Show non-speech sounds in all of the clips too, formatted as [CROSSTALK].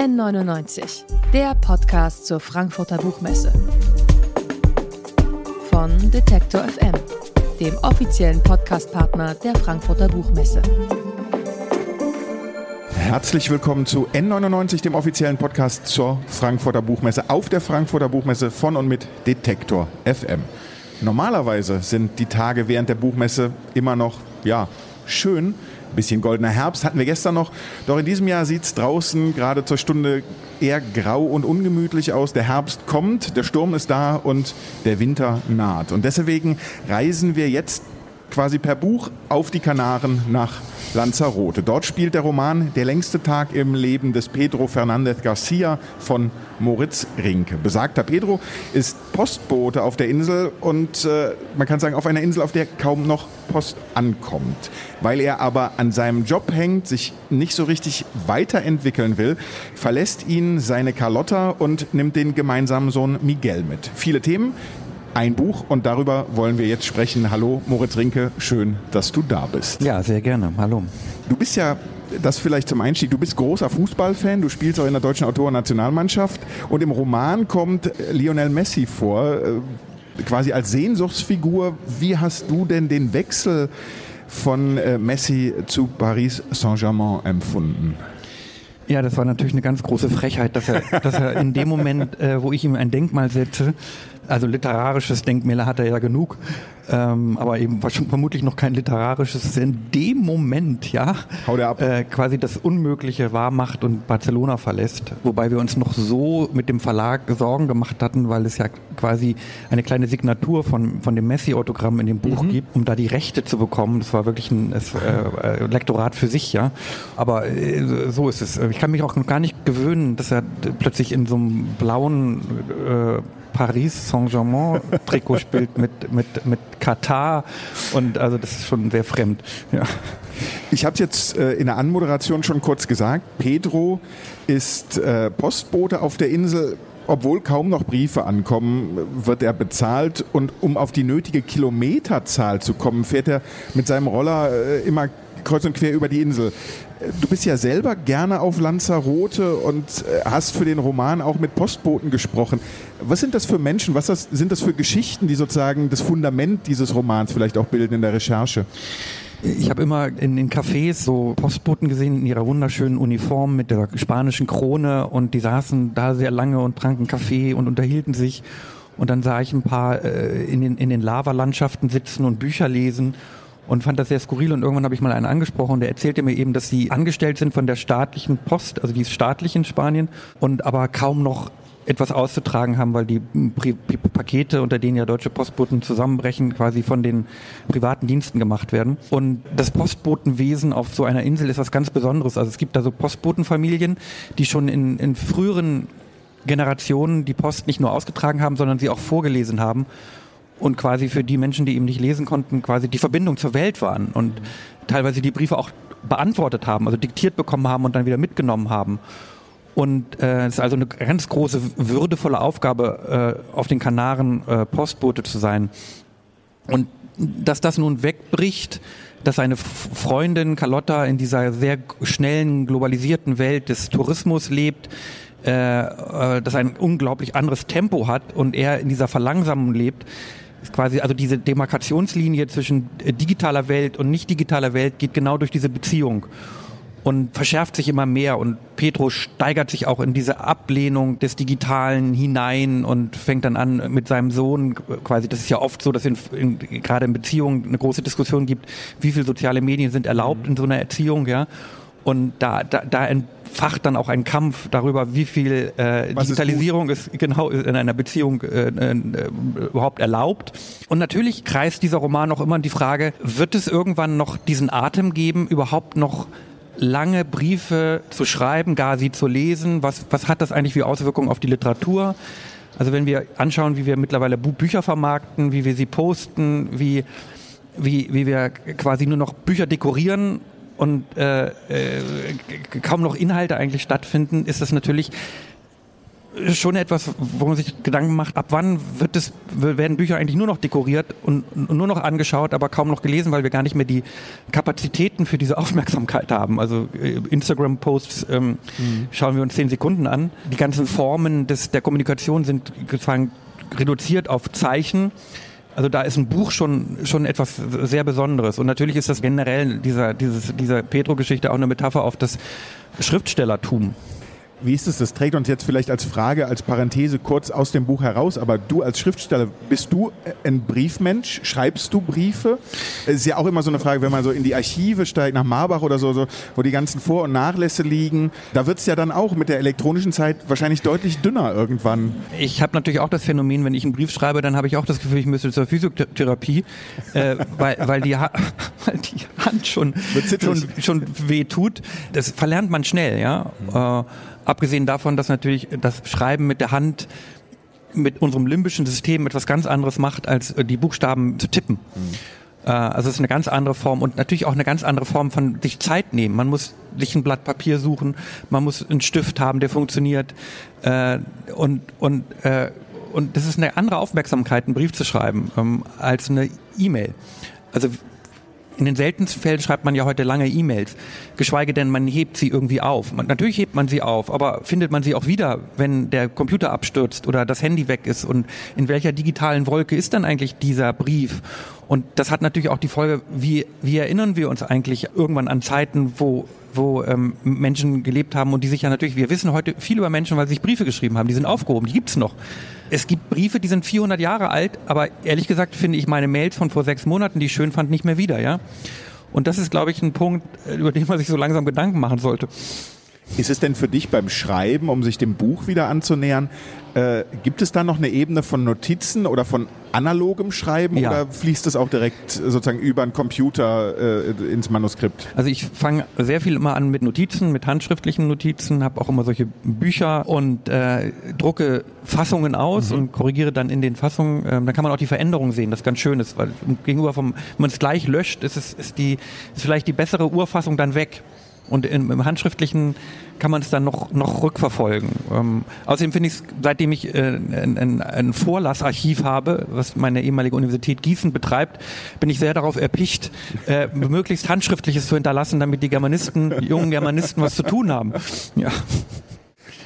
N99, der Podcast zur Frankfurter Buchmesse. Von Detektor FM, dem offiziellen Podcastpartner der Frankfurter Buchmesse. Herzlich willkommen zu N99, dem offiziellen Podcast zur Frankfurter Buchmesse, auf der Frankfurter Buchmesse von und mit Detektor FM. Normalerweise sind die Tage während der Buchmesse immer noch, ja, schön. Bisschen goldener Herbst hatten wir gestern noch. Doch in diesem Jahr sieht es draußen gerade zur Stunde eher grau und ungemütlich aus. Der Herbst kommt, der Sturm ist da und der Winter naht. Und deswegen reisen wir jetzt quasi per Buch auf die Kanaren nach Lanzarote. Dort spielt der Roman Der längste Tag im Leben des Pedro Fernandez Garcia von Moritz Rinke. Besagter Pedro ist Postbote auf der Insel und äh, man kann sagen, auf einer Insel, auf der kaum noch Post ankommt. Weil er aber an seinem Job hängt, sich nicht so richtig weiterentwickeln will, verlässt ihn seine Carlotta und nimmt den gemeinsamen Sohn Miguel mit. Viele Themen, ein Buch und darüber wollen wir jetzt sprechen. Hallo Moritz Rinke, schön, dass du da bist. Ja, sehr gerne. Hallo. Du bist ja das vielleicht zum Einstieg. Du bist großer Fußballfan, du spielst auch in der deutschen Autorennationalmannschaft und im Roman kommt Lionel Messi vor, äh, quasi als Sehnsuchtsfigur. Wie hast du denn den Wechsel von äh, Messi zu Paris Saint-Germain empfunden? Ja, das war natürlich eine ganz große Frechheit, dass er, dass er in dem Moment, äh, wo ich ihm ein Denkmal setze, also literarisches Denkmäler hat er ja genug, ähm, aber eben vermutlich noch kein literarisches. In dem Moment, ja, äh, quasi das Unmögliche wahr macht und Barcelona verlässt. Wobei wir uns noch so mit dem Verlag Sorgen gemacht hatten, weil es ja quasi eine kleine Signatur von, von dem Messi-Autogramm in dem Buch mhm. gibt, um da die Rechte zu bekommen. Das war wirklich ein es, äh, Lektorat für sich, ja. Aber äh, so ist es. Ich kann mich auch noch gar nicht gewöhnen, dass er plötzlich in so einem blauen Paris Saint-Germain-Trikot spielt mit, mit, mit Katar. Und also das ist schon sehr fremd. Ja. Ich habe es jetzt äh, in der Anmoderation schon kurz gesagt. Pedro ist äh, Postbote auf der Insel. Obwohl kaum noch Briefe ankommen, wird er bezahlt und um auf die nötige Kilometerzahl zu kommen, fährt er mit seinem Roller äh, immer kreuz und quer über die Insel. Du bist ja selber gerne auf Lanzarote und äh, hast für den Roman auch mit Postboten gesprochen. Was sind das für Menschen? Was das, sind das für Geschichten, die sozusagen das Fundament dieses Romans vielleicht auch bilden in der Recherche? Ich habe immer in den Cafés so Postboten gesehen in ihrer wunderschönen Uniform mit der spanischen Krone und die saßen da sehr lange und tranken Kaffee und unterhielten sich. Und dann sah ich ein paar äh, in den, in den Lavalandschaften sitzen und Bücher lesen und fand das sehr skurril und irgendwann habe ich mal einen angesprochen und der erzählte mir eben, dass sie angestellt sind von der staatlichen Post, also die ist staatlich in Spanien und aber kaum noch etwas auszutragen haben, weil die Pakete, unter denen ja deutsche Postboten zusammenbrechen, quasi von den privaten Diensten gemacht werden. Und das Postbotenwesen auf so einer Insel ist was ganz Besonderes. Also es gibt da so Postbotenfamilien, die schon in, in früheren Generationen die Post nicht nur ausgetragen haben, sondern sie auch vorgelesen haben und quasi für die Menschen, die eben nicht lesen konnten, quasi die Verbindung zur Welt waren und teilweise die Briefe auch beantwortet haben, also diktiert bekommen haben und dann wieder mitgenommen haben. Und äh, es ist also eine ganz große, würdevolle Aufgabe, äh, auf den Kanaren äh, Postbote zu sein. Und dass das nun wegbricht, dass eine Freundin Carlotta in dieser sehr schnellen, globalisierten Welt des Tourismus lebt, äh, äh, das ein unglaublich anderes Tempo hat und er in dieser Verlangsamung lebt, ist quasi, also diese Demarkationslinie zwischen äh, digitaler Welt und nicht digitaler Welt geht genau durch diese Beziehung und verschärft sich immer mehr und Petro steigert sich auch in diese Ablehnung des Digitalen hinein und fängt dann an mit seinem Sohn quasi, das ist ja oft so, dass in, in, gerade in Beziehungen eine große Diskussion gibt, wie viele soziale Medien sind erlaubt in so einer Erziehung, ja. Und da, da, da entfacht dann auch ein Kampf darüber, wie viel äh, Digitalisierung ist, ist, genau in einer Beziehung äh, äh, überhaupt erlaubt. Und natürlich kreist dieser Roman auch immer die Frage, wird es irgendwann noch diesen Atem geben, überhaupt noch lange Briefe zu schreiben, gar sie zu lesen? Was, was hat das eigentlich für Auswirkungen auf die Literatur? Also wenn wir anschauen, wie wir mittlerweile Bücher vermarkten, wie wir sie posten, wie, wie, wie wir quasi nur noch Bücher dekorieren und äh, äh, kaum noch Inhalte eigentlich stattfinden, ist das natürlich schon etwas, wo man sich Gedanken macht, ab wann wird es, werden Bücher eigentlich nur noch dekoriert und, und, nur noch angeschaut, aber kaum noch gelesen, weil wir gar nicht mehr die Kapazitäten für diese Aufmerksamkeit haben. Also äh, Instagram-Posts ähm, mhm. schauen wir uns zehn Sekunden an. Die ganzen Formen des, der Kommunikation sind sozusagen reduziert auf Zeichen. Also da ist ein Buch schon, schon etwas sehr Besonderes. Und natürlich ist das generell dieser, dieses, dieser Petro-Geschichte auch eine Metapher auf das Schriftstellertum. Wie ist es? Das trägt uns jetzt vielleicht als Frage, als Parenthese kurz aus dem Buch heraus. Aber du als Schriftsteller, bist du ein Briefmensch? Schreibst du Briefe? Es ist ja auch immer so eine Frage, wenn man so in die Archive steigt, nach Marbach oder so, so wo die ganzen Vor- und Nachlässe liegen. Da wird es ja dann auch mit der elektronischen Zeit wahrscheinlich deutlich dünner irgendwann. Ich habe natürlich auch das Phänomen, wenn ich einen Brief schreibe, dann habe ich auch das Gefühl, ich müsste zur Physiotherapie, äh, weil, weil, die weil die Hand schon, schon, schon weh tut. Das verlernt man schnell, ja. Mhm. Äh, Abgesehen davon, dass natürlich das Schreiben mit der Hand mit unserem limbischen System etwas ganz anderes macht, als äh, die Buchstaben zu tippen. Mhm. Also es ist eine ganz andere Form und natürlich auch eine ganz andere Form von sich Zeit nehmen. Man muss sich ein Blatt Papier suchen, man muss einen Stift haben, der funktioniert äh, und und und das ist eine andere Aufmerksamkeit, einen Brief zu schreiben ähm, als eine E-Mail. Also in den seltensten Fällen schreibt man ja heute lange E-Mails, geschweige denn man hebt sie irgendwie auf. Man, natürlich hebt man sie auf, aber findet man sie auch wieder, wenn der Computer abstürzt oder das Handy weg ist und in welcher digitalen Wolke ist dann eigentlich dieser Brief? Und das hat natürlich auch die Folge, wie, wie erinnern wir uns eigentlich irgendwann an Zeiten, wo wo ähm, Menschen gelebt haben und die sich ja natürlich, wir wissen heute viel über Menschen, weil sie sich Briefe geschrieben haben, die sind aufgehoben, die gibt's noch. Es gibt Briefe, die sind 400 Jahre alt, aber ehrlich gesagt finde ich meine Mails von vor sechs Monaten, die ich schön fand, nicht mehr wieder, ja. Und das ist, glaube ich, ein Punkt, äh, über den man sich so langsam Gedanken machen sollte. Ist es denn für dich beim Schreiben, um sich dem Buch wieder anzunähern, äh, gibt es da noch eine Ebene von Notizen oder von analogem Schreiben ja. oder fließt es auch direkt sozusagen über einen Computer äh, ins Manuskript? Also ich fange sehr viel immer an mit Notizen, mit handschriftlichen Notizen, habe auch immer solche Bücher und äh, drucke Fassungen aus mhm. und korrigiere dann in den Fassungen. Ähm, dann kann man auch die Veränderungen sehen, das ganz schön ist, weil gegenüber vom, wenn man es gleich löscht, ist es ist die ist vielleicht die bessere Urfassung dann weg. Und im, im Handschriftlichen kann man es dann noch, noch rückverfolgen. Ähm, außerdem finde ich es, seitdem ich äh, ein, ein, Vorlassarchiv habe, was meine ehemalige Universität Gießen betreibt, bin ich sehr darauf erpicht, äh, möglichst Handschriftliches zu hinterlassen, damit die Germanisten, jungen Germanisten was zu tun haben. Ja.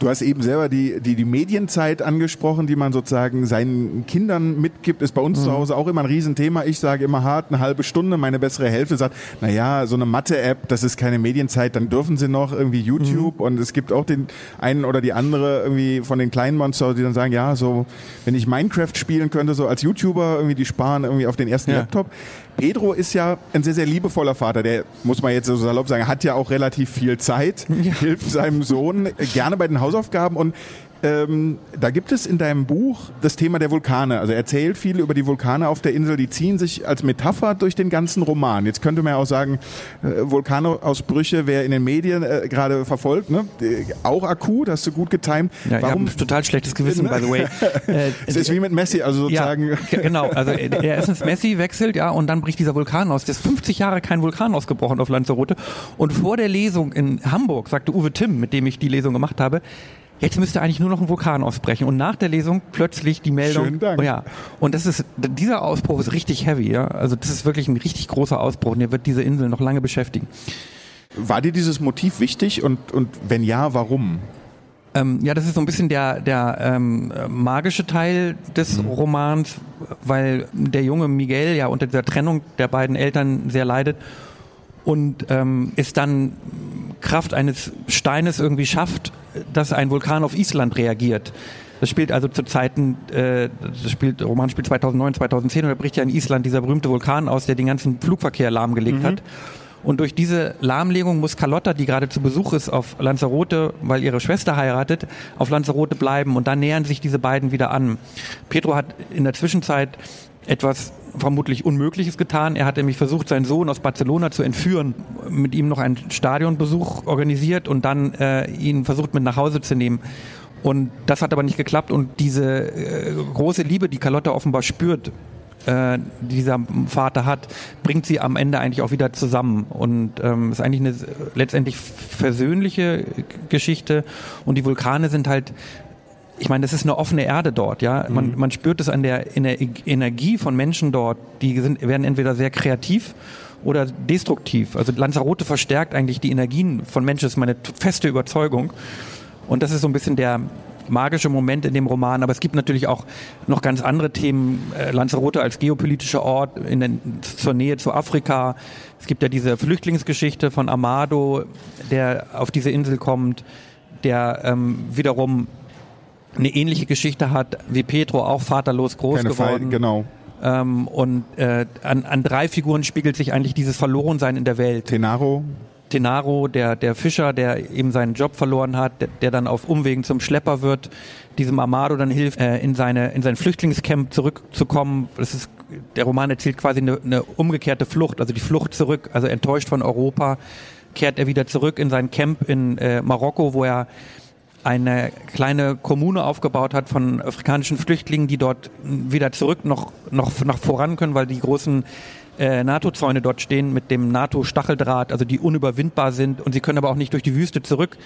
Du hast eben selber die, die, die Medienzeit angesprochen, die man sozusagen seinen Kindern mitgibt. Ist bei uns mhm. zu Hause auch immer ein Riesenthema. Ich sage immer hart, eine halbe Stunde. Meine bessere Hälfte sagt, na ja, so eine Mathe-App, das ist keine Medienzeit, dann dürfen sie noch irgendwie YouTube. Mhm. Und es gibt auch den einen oder die andere irgendwie von den kleinen Monster, die dann sagen, ja, so, wenn ich Minecraft spielen könnte, so als YouTuber, irgendwie, die sparen irgendwie auf den ersten ja. Laptop. Pedro ist ja ein sehr, sehr liebevoller Vater. Der, muss man jetzt so salopp sagen, hat ja auch relativ viel Zeit, ja. hilft seinem Sohn gerne bei den Hausaufgaben und ähm, da gibt es in deinem Buch das Thema der Vulkane. Also er erzählt viel über die Vulkane auf der Insel. Die ziehen sich als Metapher durch den ganzen Roman. Jetzt könnte man ja auch sagen, äh, Vulkanausbrüche, wer in den Medien äh, gerade verfolgt, ne? Äh, auch akut, hast du gut getimt. Ja, Warum? Total schlechtes Gewissen, by the way. [LAUGHS] Äh, es ist wie mit Messi, also sozusagen. [LAUGHS] Ja, genau, also er ist ins Messi wechselt, ja, und dann bricht dieser Vulkan aus. Es ist 50 Jahre kein Vulkan ausgebrochen auf Lanzarote. Und vor der Lesung in Hamburg sagte Uwe Timm, mit dem ich die Lesung gemacht habe, Jetzt müsste eigentlich nur noch ein Vulkan ausbrechen und nach der Lesung plötzlich die Meldung. Schönen Dank. Oh ja, und das ist dieser Ausbruch ist richtig heavy, ja. Also das ist wirklich ein richtig großer Ausbruch und der wird diese Insel noch lange beschäftigen. War dir dieses Motiv wichtig und und wenn ja, warum? Ähm, ja, das ist so ein bisschen der, der ähm, magische Teil des mhm. Romans, weil der junge Miguel ja unter dieser Trennung der beiden Eltern sehr leidet und ähm, es dann Kraft eines Steines irgendwie schafft, dass ein Vulkan auf Island reagiert. Das spielt also zu Zeiten, äh, das spielt, Roman spielt 2009, 2010 und da bricht ja in Island dieser berühmte Vulkan aus, der den ganzen Flugverkehr lahmgelegt mhm. hat. Und durch diese Lahmlegung muss Carlotta, die gerade zu Besuch ist auf Lanzarote, weil ihre Schwester heiratet, auf Lanzarote bleiben und dann nähern sich diese beiden wieder an. Pedro hat in der Zwischenzeit etwas vermutlich Unmögliches getan. Er hat nämlich versucht, seinen Sohn aus Barcelona zu entführen, mit ihm noch einen Stadionbesuch organisiert und dann äh, ihn versucht mit nach Hause zu nehmen. Und das hat aber nicht geklappt und diese äh, große Liebe, die Carlotta offenbar spürt, äh, dieser Vater hat, bringt sie am Ende eigentlich auch wieder zusammen. Und ähm, ist eigentlich eine letztendlich versöhnliche Geschichte. Und die Vulkane sind halt ich meine, das ist eine offene Erde dort, ja. Man, mhm. man spürt es an der, in der Energie von Menschen dort. Die sind, werden entweder sehr kreativ oder destruktiv. Also Lanzarote verstärkt eigentlich die Energien von Menschen, das ist meine feste Überzeugung. Und das ist so ein bisschen der magische Moment in dem Roman. Aber es gibt natürlich auch noch ganz andere Themen. Äh, Lanzarote als geopolitischer Ort in der, zur Nähe zu Afrika. Es gibt ja diese Flüchtlingsgeschichte von Amado, der auf diese Insel kommt, der ähm, wiederum eine ähnliche Geschichte hat wie Petro, auch vaterlos groß Keine geworden. Fall, genau. Ähm, und äh, an, an drei Figuren spiegelt sich eigentlich dieses Verlorensein in der Welt. Tenaro. Tenaro, der, der Fischer, der eben seinen Job verloren hat, der, der dann auf Umwegen zum Schlepper wird, diesem Amado dann hilft, äh, in, seine, in sein Flüchtlingscamp zurückzukommen. Das ist, der Roman erzählt quasi eine, eine umgekehrte Flucht, also die Flucht zurück, also enttäuscht von Europa, kehrt er wieder zurück in sein Camp in äh, Marokko, wo er eine kleine Kommune aufgebaut hat von afrikanischen Flüchtlingen, die dort wieder zurück noch, noch, noch voran können, weil die großen äh, NATO-Zäune dort stehen mit dem NATO-Stacheldraht, also die unüberwindbar sind und sie können aber auch nicht durch die Wüste zurück,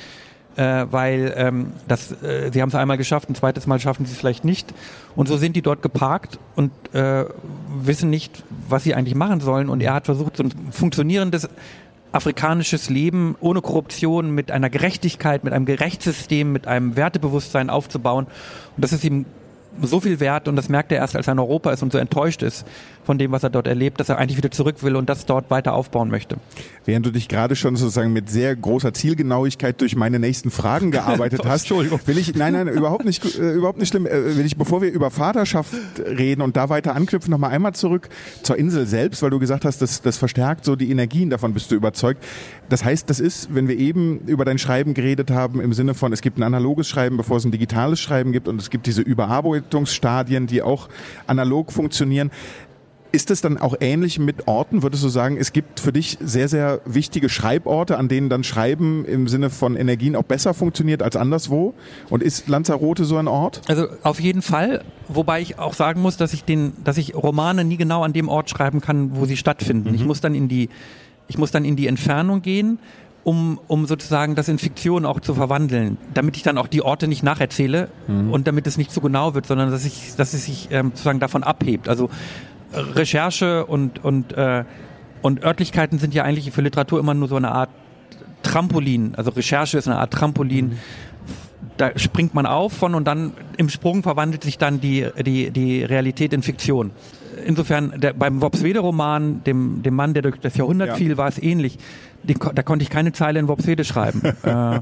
äh, weil ähm, das, äh, sie haben es einmal geschafft, ein zweites Mal schaffen sie es vielleicht nicht. Und so sind die dort geparkt und äh, wissen nicht, was sie eigentlich machen sollen. Und er hat versucht, so ein funktionierendes afrikanisches Leben ohne Korruption, mit einer Gerechtigkeit, mit einem Gerechtssystem, mit einem Wertebewusstsein aufzubauen. Und das ist ihm so viel wert und das merkt er erst, als er in Europa ist und so enttäuscht ist von dem, was er dort erlebt, dass er eigentlich wieder zurück will und das dort weiter aufbauen möchte. Während du dich gerade schon sozusagen mit sehr großer Zielgenauigkeit durch meine nächsten Fragen gearbeitet [LAUGHS] hast, Entschuldigung. will ich, nein, nein, überhaupt nicht, äh, überhaupt nicht schlimm, äh, will ich, bevor wir über Vaterschaft reden und da weiter anknüpfen, nochmal einmal zurück zur Insel selbst, weil du gesagt hast, das, das verstärkt so die Energien, davon bist du überzeugt. Das heißt, das ist, wenn wir eben über dein Schreiben geredet haben, im Sinne von, es gibt ein analoges Schreiben, bevor es ein digitales Schreiben gibt und es gibt diese Überarbeitungsstadien, die auch analog funktionieren. Ist es dann auch ähnlich mit Orten? Würdest du sagen, es gibt für dich sehr, sehr wichtige Schreiborte, an denen dann Schreiben im Sinne von Energien auch besser funktioniert als anderswo? Und ist Lanzarote so ein Ort? Also auf jeden Fall, wobei ich auch sagen muss, dass ich den, dass ich Romane nie genau an dem Ort schreiben kann, wo sie stattfinden. Mhm. Ich muss dann in die ich muss dann in die Entfernung gehen, um, um sozusagen das in Fiktion auch zu verwandeln, damit ich dann auch die Orte nicht nacherzähle mhm. und damit es nicht zu genau wird, sondern dass, ich, dass es sich ähm, sozusagen davon abhebt. Also äh, Recherche und, und, äh, und Örtlichkeiten sind ja eigentlich für Literatur immer nur so eine Art Trampolin. Also Recherche ist eine Art Trampolin. Mhm. Da springt man auf von und dann im Sprung verwandelt sich dann die, die, die Realität in Fiktion insofern der, beim Wopswede-Roman, dem, dem Mann, der durch das Jahrhundert ja. fiel, war es ähnlich. Die, da konnte ich keine Zeile in Wopswede schreiben. [LAUGHS] äh,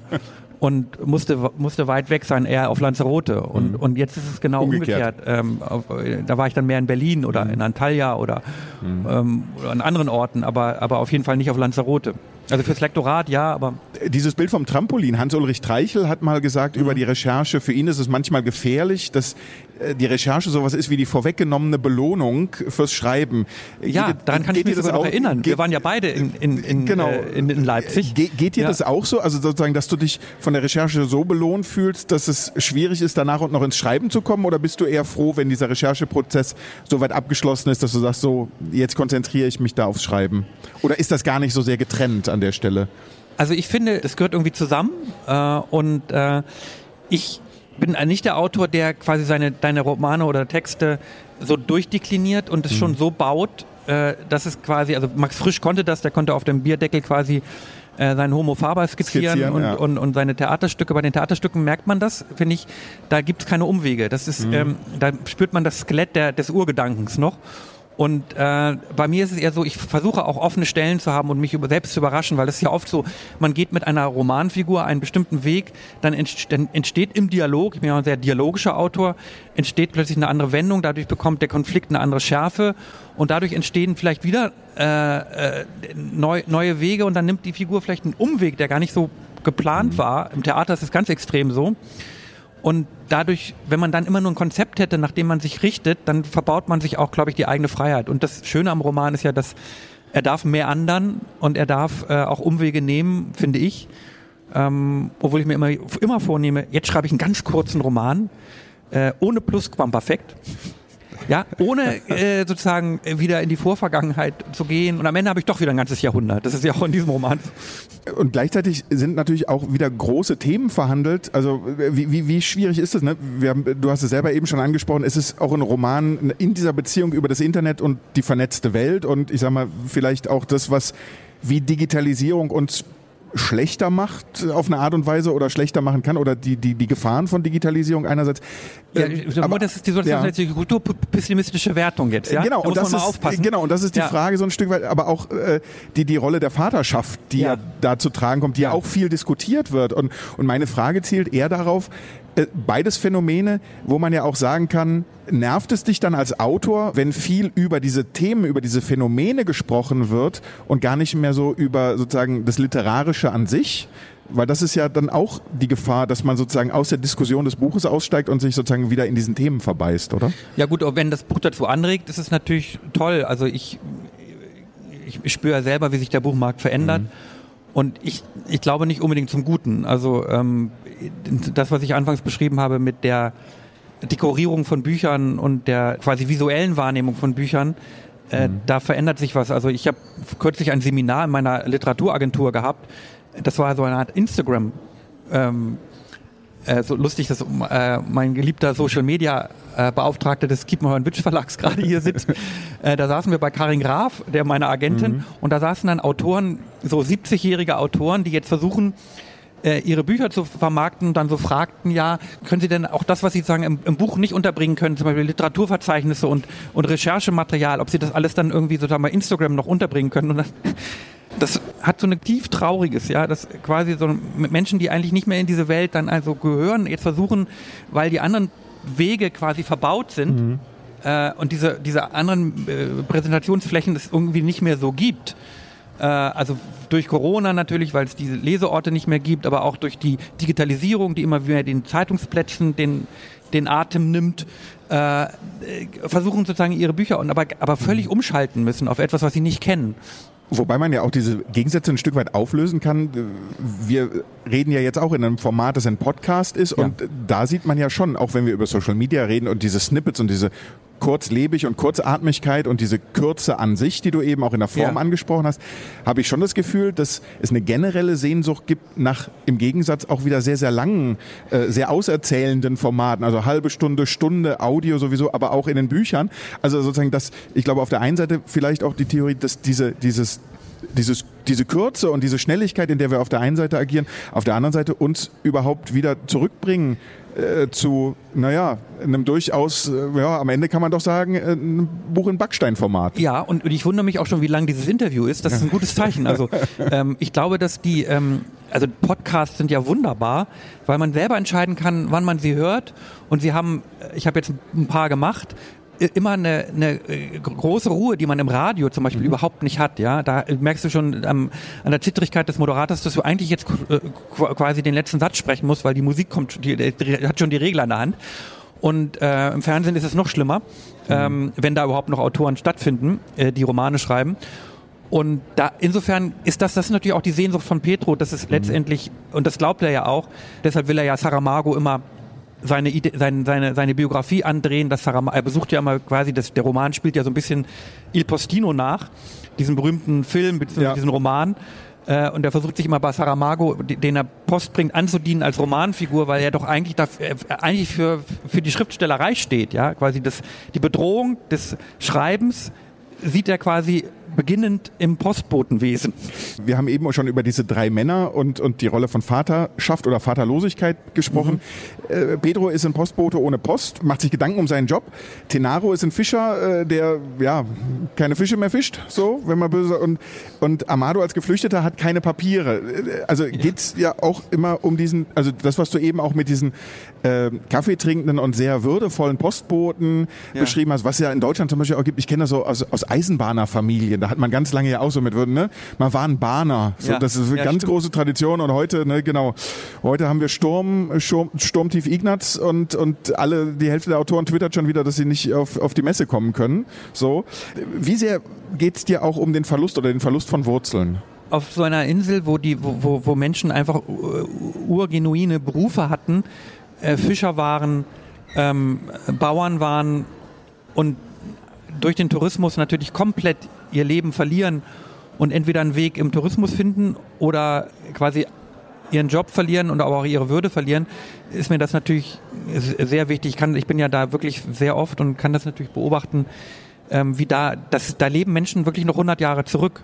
und musste, musste weit weg sein, eher auf Lanzarote. Und, mhm. und jetzt ist es genau umgekehrt. umgekehrt. Ähm, auf, da war ich dann mehr in Berlin oder mhm. in Antalya oder, mhm. ähm, oder an anderen Orten, aber, aber auf jeden Fall nicht auf Lanzarote. Also fürs Lektorat ja, aber. Dieses Bild vom Trampolin, Hans-Ulrich Treichel hat mal gesagt mhm. über die Recherche, für ihn ist es manchmal gefährlich, dass die Recherche sowas ist wie die vorweggenommene Belohnung fürs Schreiben. Ja, geht, daran kann ich mich sogar noch erinnern. Geht, Wir waren ja beide in, in, in, genau, äh, in, in Leipzig. Ge geht dir ja. das auch so? Also sozusagen, dass du dich von der Recherche so belohnt fühlst, dass es schwierig ist, danach und noch ins Schreiben zu kommen? Oder bist du eher froh, wenn dieser Rechercheprozess so weit abgeschlossen ist, dass du sagst, so, jetzt konzentriere ich mich da aufs Schreiben? Oder ist das gar nicht so sehr getrennt? an der Stelle? Also ich finde, das gehört irgendwie zusammen äh, und äh, ich bin nicht der Autor, der quasi seine deine Romane oder Texte so durchdekliniert und es mhm. schon so baut, äh, dass es quasi, also Max Frisch konnte das, der konnte auf dem Bierdeckel quasi äh, seinen Homo Faber skizzieren, skizzieren und, ja. und, und, seine Theaterstücke. Bei den Theaterstücken merkt man das, finde ich, da gibt es keine Umwege. Das ist, mhm. ähm, da spürt man das Skelett der, des Urgedankens noch. Und äh, bei mir ist es eher so, ich versuche auch offene Stellen zu haben und mich über, selbst zu überraschen, weil es ist ja oft so, man geht mit einer Romanfigur einen bestimmten Weg, dann, entsteht, dann entsteht im Dialog, ich bin ja ein sehr dialogischer Autor, entsteht plötzlich eine andere Wendung, dadurch bekommt der Konflikt eine andere Schärfe und dadurch entstehen vielleicht wieder äh, äh, neu, neue Wege und dann nimmt die Figur vielleicht einen Umweg, der gar nicht so geplant mhm. war. Im Theater ist es ganz extrem so. Und dadurch, wenn man dann immer nur ein Konzept hätte, nach dem man sich richtet, dann verbaut man sich auch, glaube ich, die eigene Freiheit. Und das Schöne am Roman ist ja, dass er darf mehr anderen und er darf äh, auch Umwege nehmen, finde ich. Ähm, obwohl ich mir immer, immer vornehme, jetzt schreibe ich einen ganz kurzen Roman, äh, ohne Plusquamperfekt. Ja, ohne äh, sozusagen wieder in die Vorvergangenheit zu gehen. Und am Ende habe ich doch wieder ein ganzes Jahrhundert. Das ist ja auch in diesem Roman. Und gleichzeitig sind natürlich auch wieder große Themen verhandelt. Also wie, wie, wie schwierig ist das? Ne? Haben, du hast es selber eben schon angesprochen. Es ist auch ein Roman in dieser Beziehung über das Internet und die vernetzte Welt und ich sag mal vielleicht auch das, was wie Digitalisierung uns schlechter macht auf eine Art und Weise oder schlechter machen kann oder die, die, die Gefahren von Digitalisierung einerseits. Ja, äh, aber, das ist die, das ja. die kulturpessimistische Wertung jetzt, ja? Genau, da und das ist, Genau, und das ist die ja. Frage so ein Stück weit, aber auch äh, die, die Rolle der Vaterschaft, die ja, ja da zu tragen kommt, die ja. auch viel diskutiert wird. Und, und meine Frage zielt eher darauf, äh, beides Phänomene, wo man ja auch sagen kann, nervt es dich dann als Autor, wenn viel über diese Themen, über diese Phänomene gesprochen wird und gar nicht mehr so über sozusagen das Literarische an sich? Weil das ist ja dann auch die Gefahr, dass man sozusagen aus der Diskussion des Buches aussteigt und sich sozusagen wieder in diesen Themen verbeißt, oder? Ja gut, wenn das Buch dazu anregt, ist es natürlich toll. Also ich, ich, ich spüre selber, wie sich der Buchmarkt verändert. Mhm. Und ich, ich glaube nicht unbedingt zum Guten. Also ähm, das, was ich anfangs beschrieben habe mit der Dekorierung von Büchern und der quasi visuellen Wahrnehmung von Büchern, äh, mhm. da verändert sich was. Also ich habe kürzlich ein Seminar in meiner Literaturagentur gehabt. Das war so eine Art Instagram. Ähm, äh, so lustig, dass äh, mein geliebter Social Media äh, Beauftragter des Kiepenheuer Witsch Verlags [LAUGHS] gerade hier sitzt. äh, da saßen wir bei Karin Graf, der meine Agentin, mhm. und da saßen dann Autoren, so 70-jährige Autoren, die jetzt versuchen, äh, ihre Bücher zu vermarkten und dann so fragten, ja, können Sie denn auch das, was Sie sagen, im, im, Buch nicht unterbringen können, zum Beispiel Literaturverzeichnisse und, und Recherchematerial, ob Sie das alles dann irgendwie sozusagen bei Instagram noch unterbringen können und dann, [LAUGHS] das hat so eine tief trauriges, ja, dass quasi so Menschen, die eigentlich nicht mehr in diese Welt dann also gehören, jetzt versuchen, weil die anderen Wege quasi verbaut sind mhm. äh, und diese, diese anderen äh, Präsentationsflächen es irgendwie nicht mehr so gibt, also durch Corona natürlich, weil es diese Leseorte nicht mehr gibt, aber auch durch die Digitalisierung, die immer mehr den Zeitungsplätzen den, den Atem nimmt, äh, versuchen sozusagen ihre Bücher und aber, aber völlig umschalten müssen auf etwas, was sie nicht kennen. Wobei man ja auch diese Gegensätze ein Stück weit auflösen kann. Wir reden ja jetzt auch in einem Format, das ein Podcast ist. Ja. Und da sieht man ja schon, auch wenn wir über Social Media reden und diese Snippets und diese Kurzlebig und Kurzatmigkeit und diese Kürze an sich, die du eben auch in der Form ja. angesprochen hast, habe ich schon das Gefühl, dass es eine generelle Sehnsucht gibt nach im Gegensatz auch wieder sehr, sehr langen, äh, sehr auserzählenden Formaten, also halbe Stunde, Stunde, Audio sowieso, aber auch in den Büchern. Also sozusagen das, ich glaube auf der einen Seite vielleicht auch die Theorie, dass diese, dieses dieses, diese Kürze und diese Schnelligkeit, in der wir auf der einen Seite agieren, auf der anderen Seite uns überhaupt wieder zurückbringen äh, zu, naja, einem durchaus, äh, ja, am Ende kann man doch sagen, äh, ein Buch in Backsteinformat. Ja, und, und ich wundere mich auch schon, wie lang dieses Interview ist. Das ist ein gutes Zeichen. Also [LAUGHS] ähm, ich glaube, dass die, ähm, also Podcasts sind ja wunderbar, weil man selber entscheiden kann, wann man sie hört. Und sie haben, ich habe jetzt ein paar gemacht, immer eine, eine äh, große Ruhe, die man im Radio zum Beispiel mhm. überhaupt nicht hat. Ja, da merkst du schon ähm, an der Zittrigkeit des Moderators, dass du eigentlich jetzt äh, quasi den letzten Satz sprechen musst, weil die Musik kommt, die, die hat schon die Regler in der Hand. Und äh, im Fernsehen ist es noch schlimmer, mhm. ähm, wenn da überhaupt noch Autoren stattfinden, äh, die Romane schreiben. Und da insofern ist das, das ist natürlich auch die Sehnsucht von Petro, dass es mhm. letztendlich, und das glaubt er ja auch, deshalb will er ja Saramago immer seine, Ide seine, seine, seine Biografie andrehen. Das er besucht ja immer quasi, das, der Roman spielt ja so ein bisschen Il Postino nach, diesen berühmten Film, ja. diesen Roman. Äh, und er versucht sich immer bei Saramago, den er Post bringt, anzudienen als Romanfigur, weil er doch eigentlich, dafür, äh, eigentlich für, für die Schriftstellerei steht. Ja? Quasi das, die Bedrohung des Schreibens sieht er quasi beginnend im Postbotenwesen. Wir haben eben schon über diese drei Männer und, und die Rolle von Vaterschaft oder Vaterlosigkeit gesprochen. Mhm. Äh, Pedro ist ein Postbote ohne Post, macht sich Gedanken um seinen Job. Tenaro ist ein Fischer, äh, der ja keine Fische mehr fischt, so, wenn man böse und und Amado als Geflüchteter hat keine Papiere. Äh, also ja. geht's ja auch immer um diesen, also das, was du eben auch mit diesen äh, Kaffeetrinkenden und sehr würdevollen Postboten ja. beschrieben hast, was ja in Deutschland zum Beispiel auch gibt. Ich kenne das so aus, aus Eisenbahnerfamilien da hat man ganz lange ja auch so mit, ne? Man war ein Bahner. So, ja. Das ist eine ja, ganz stimmt. große Tradition und heute, ne, genau. Heute haben wir Sturm, Sturm, Sturmtief Ignaz und, und alle, die Hälfte der Autoren twittert schon wieder, dass sie nicht auf, auf die Messe kommen können. So. Wie sehr geht es dir auch um den Verlust oder den Verlust von Wurzeln? Auf so einer Insel, wo die, wo, wo, wo Menschen einfach urgenuine Berufe hatten, äh, Fischer waren, ähm, Bauern waren, und durch den Tourismus natürlich komplett ihr Leben verlieren und entweder einen Weg im Tourismus finden oder quasi ihren Job verlieren und aber auch ihre Würde verlieren, ist mir das natürlich sehr wichtig. Ich, kann, ich bin ja da wirklich sehr oft und kann das natürlich beobachten, ähm, wie da, das, da leben Menschen wirklich noch 100 Jahre zurück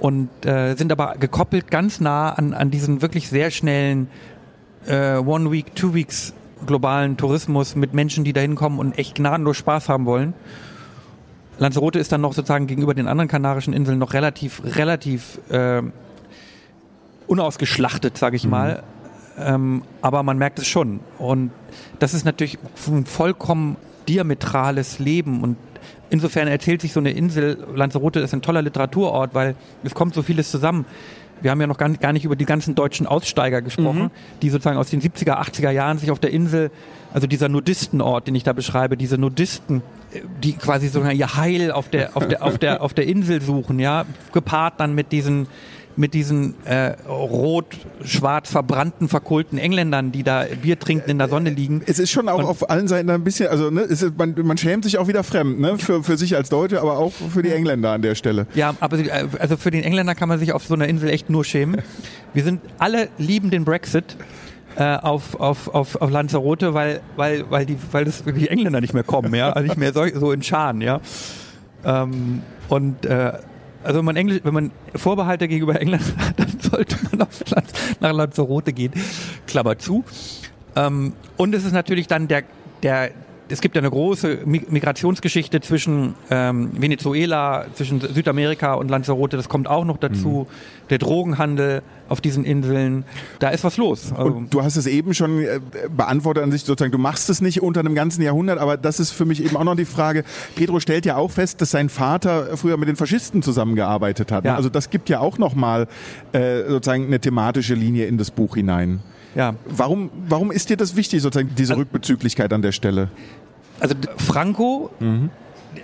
und äh, sind aber gekoppelt ganz nah an, an diesen wirklich sehr schnellen äh, One Week, Two Weeks globalen Tourismus mit Menschen, die da hinkommen und echt gnadenlos Spaß haben wollen. Lanzarote ist dann noch sozusagen gegenüber den anderen Kanarischen Inseln noch relativ, relativ äh, unausgeschlachtet, sage ich mhm. mal. Ähm, aber man merkt es schon. Und das ist natürlich ein vollkommen diametrales Leben. Und insofern erzählt sich so eine Insel, Lanzarote ist ein toller Literaturort, weil es kommt so vieles zusammen. Wir haben ja noch gar nicht, gar nicht über die ganzen deutschen Aussteiger gesprochen, mhm. die sozusagen aus den 70er, 80er Jahren sich auf der Insel, also dieser Nudistenort, den ich da beschreibe, diese Nudisten, die quasi sozusagen ihr Heil auf der, auf der, auf der, auf der Insel suchen, ja, gepaart dann mit diesen mit diesen äh, rot-schwarz verbrannten, verkohlten Engländern, die da Bier trinken in der Sonne liegen. Es ist schon auch und auf allen Seiten ein bisschen, also ne, ist, man, man schämt sich auch wieder fremd, ne? Für, für sich als Deutsche, aber auch für die Engländer an der Stelle. Ja, aber äh, also für den Engländer kann man sich auf so einer Insel echt nur schämen. Wir sind alle lieben den Brexit. Äh, auf, auf, auf, auf Lanzarote, weil, weil, weil, die, weil das, die Engländer nicht mehr kommen, ja, also nicht mehr so, so in Scharen, ja. Ähm, und äh, also wenn man Englisch, wenn man Vorbehalte gegenüber England [LAUGHS] hat, dann sollte man auf Platz nach Lanzarote gehen. Klammer zu. Ähm, und es ist natürlich dann der, der, es gibt ja eine große Migrationsgeschichte zwischen ähm, Venezuela, zwischen Südamerika und Lanzarote, das kommt auch noch dazu. Mhm. Der Drogenhandel auf diesen Inseln, da ist was los. Also und du hast es eben schon äh, beantwortet an sich sozusagen, du machst es nicht unter einem ganzen Jahrhundert, aber das ist für mich eben auch noch die Frage, Pedro stellt ja auch fest, dass sein Vater früher mit den Faschisten zusammengearbeitet hat. Ja. Also das gibt ja auch nochmal äh, sozusagen eine thematische Linie in das Buch hinein. Ja. Warum, warum ist dir das wichtig, sozusagen diese also, Rückbezüglichkeit an der Stelle? Also Franco, mhm.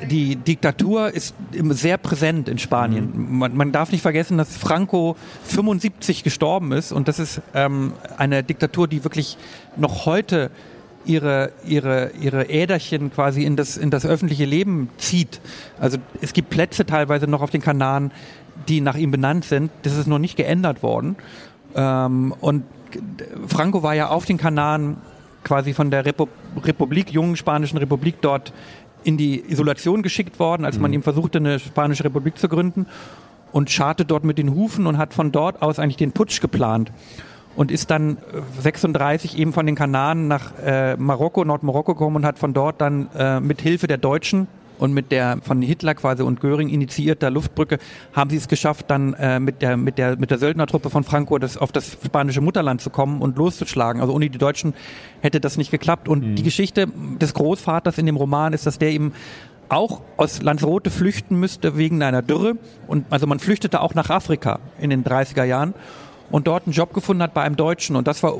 die Diktatur ist sehr präsent in Spanien. Mhm. Man, man, darf nicht vergessen, dass Franco 75 gestorben ist und das ist ähm, eine Diktatur, die wirklich noch heute ihre, ihre, ihre Äderchen quasi in das, in das öffentliche Leben zieht. Also es gibt Plätze teilweise noch auf den Kanaren, die nach ihm benannt sind. Das ist noch nicht geändert worden. Ähm, und Franco war ja auf den Kanaren quasi von der Repu Republik, jungen spanischen Republik dort in die Isolation geschickt worden, als man mhm. ihm versuchte, eine spanische Republik zu gründen und scharte dort mit den Hufen und hat von dort aus eigentlich den Putsch geplant und ist dann 36 eben von den Kanaren nach äh, Marokko, Nordmarokko gekommen und hat von dort dann äh, mit Hilfe der Deutschen und mit der von Hitler quasi und Göring initiierter Luftbrücke haben sie es geschafft, dann äh, mit der mit der mit der Söldnertruppe von Franco das, auf das spanische Mutterland zu kommen und loszuschlagen. Also ohne die Deutschen hätte das nicht geklappt. Und mhm. die Geschichte des Großvaters in dem Roman ist, dass der eben auch aus Lanzarote flüchten müsste wegen einer Dürre. Und also man flüchtete auch nach Afrika in den 30er Jahren und dort einen Job gefunden hat bei einem Deutschen. Und das war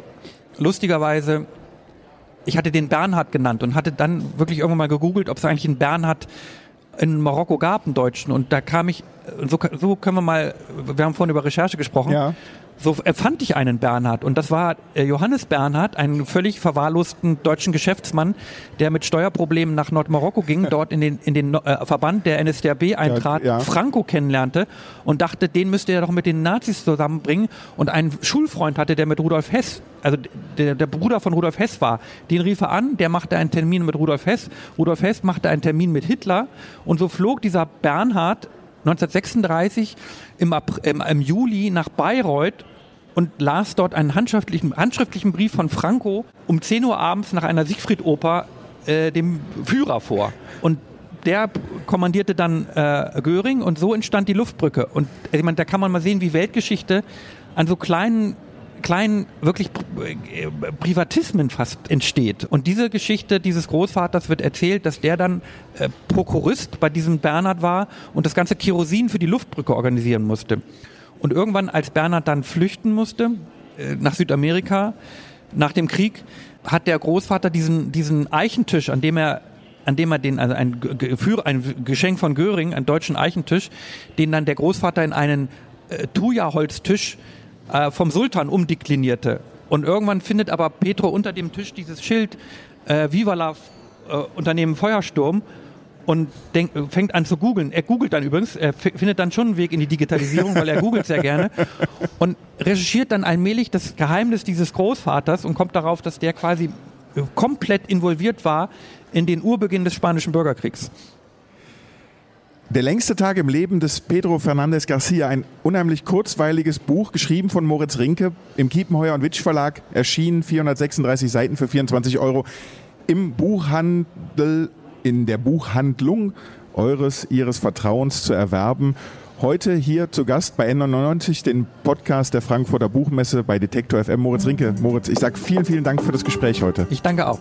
lustigerweise ich hatte den Bernhard genannt und hatte dann wirklich irgendwann mal gegoogelt, ob es eigentlich einen Bernhard in Marokko gab, einen Deutschen. Und da kam ich, so, so können wir mal, wir haben vorhin über Recherche gesprochen. Ja so erfand ich einen Bernhard. Und das war äh, Johannes Bernhard, einen völlig verwahrlosten deutschen Geschäftsmann, der mit Steuerproblemen nach Nordmarokko ging, [LAUGHS] dort in den, in den äh, Verband der NSDAP eintrat, ja, ja. Franco kennenlernte und dachte, den müsste er doch mit den Nazis zusammenbringen. Und einen Schulfreund hatte, der mit Rudolf Hess, also der, der Bruder von Rudolf Hess war, den rief er an, der machte einen Termin mit Rudolf Hess. Rudolf Hess machte einen Termin mit Hitler. Und so flog dieser Bernhard 1936 im, April, im, im Juli nach Bayreuth und las dort einen handschriftlichen, handschriftlichen Brief von Franco um 10 Uhr abends nach einer Siegfried-Oper äh, dem Führer vor. Und der kommandierte dann äh, Göring und so entstand die Luftbrücke. Und ich meine, da kann man mal sehen, wie Weltgeschichte an so kleinen kleinen, wirklich äh, Privatismen fast entsteht. Und diese Geschichte dieses Großvaters wird erzählt, dass der dann äh, Prokurist bei diesem Bernhard war und das ganze Kerosin für die Luftbrücke organisieren musste. Und irgendwann, als Bernhard dann flüchten musste äh, nach Südamerika, nach dem Krieg, hat der Großvater diesen, diesen Eichentisch, an dem er an dem er den, also ein, ein Geschenk von Göring, einen deutschen Eichentisch, den dann der Großvater in einen äh, Thuja-Holztisch äh, vom Sultan umdeklinierte. Und irgendwann findet aber Petro unter dem Tisch dieses Schild äh, Viva la äh, Unternehmen Feuersturm und denk, fängt an zu googeln. Er googelt dann übrigens, er findet dann schon einen Weg in die Digitalisierung, weil er googelt sehr gerne und recherchiert dann allmählich das Geheimnis dieses Großvaters und kommt darauf, dass der quasi komplett involviert war in den Urbeginn des spanischen Bürgerkriegs. Der längste Tag im Leben des Pedro Fernandez Garcia, ein unheimlich kurzweiliges Buch, geschrieben von Moritz Rinke im Kiepenheuer und Witsch Verlag, erschienen 436 Seiten für 24 Euro im Buchhandel, in der Buchhandlung eures, ihres Vertrauens zu erwerben. Heute hier zu Gast bei N99, den Podcast der Frankfurter Buchmesse bei Detektor FM. Moritz Rinke. Moritz, ich sage vielen, vielen Dank für das Gespräch heute. Ich danke auch.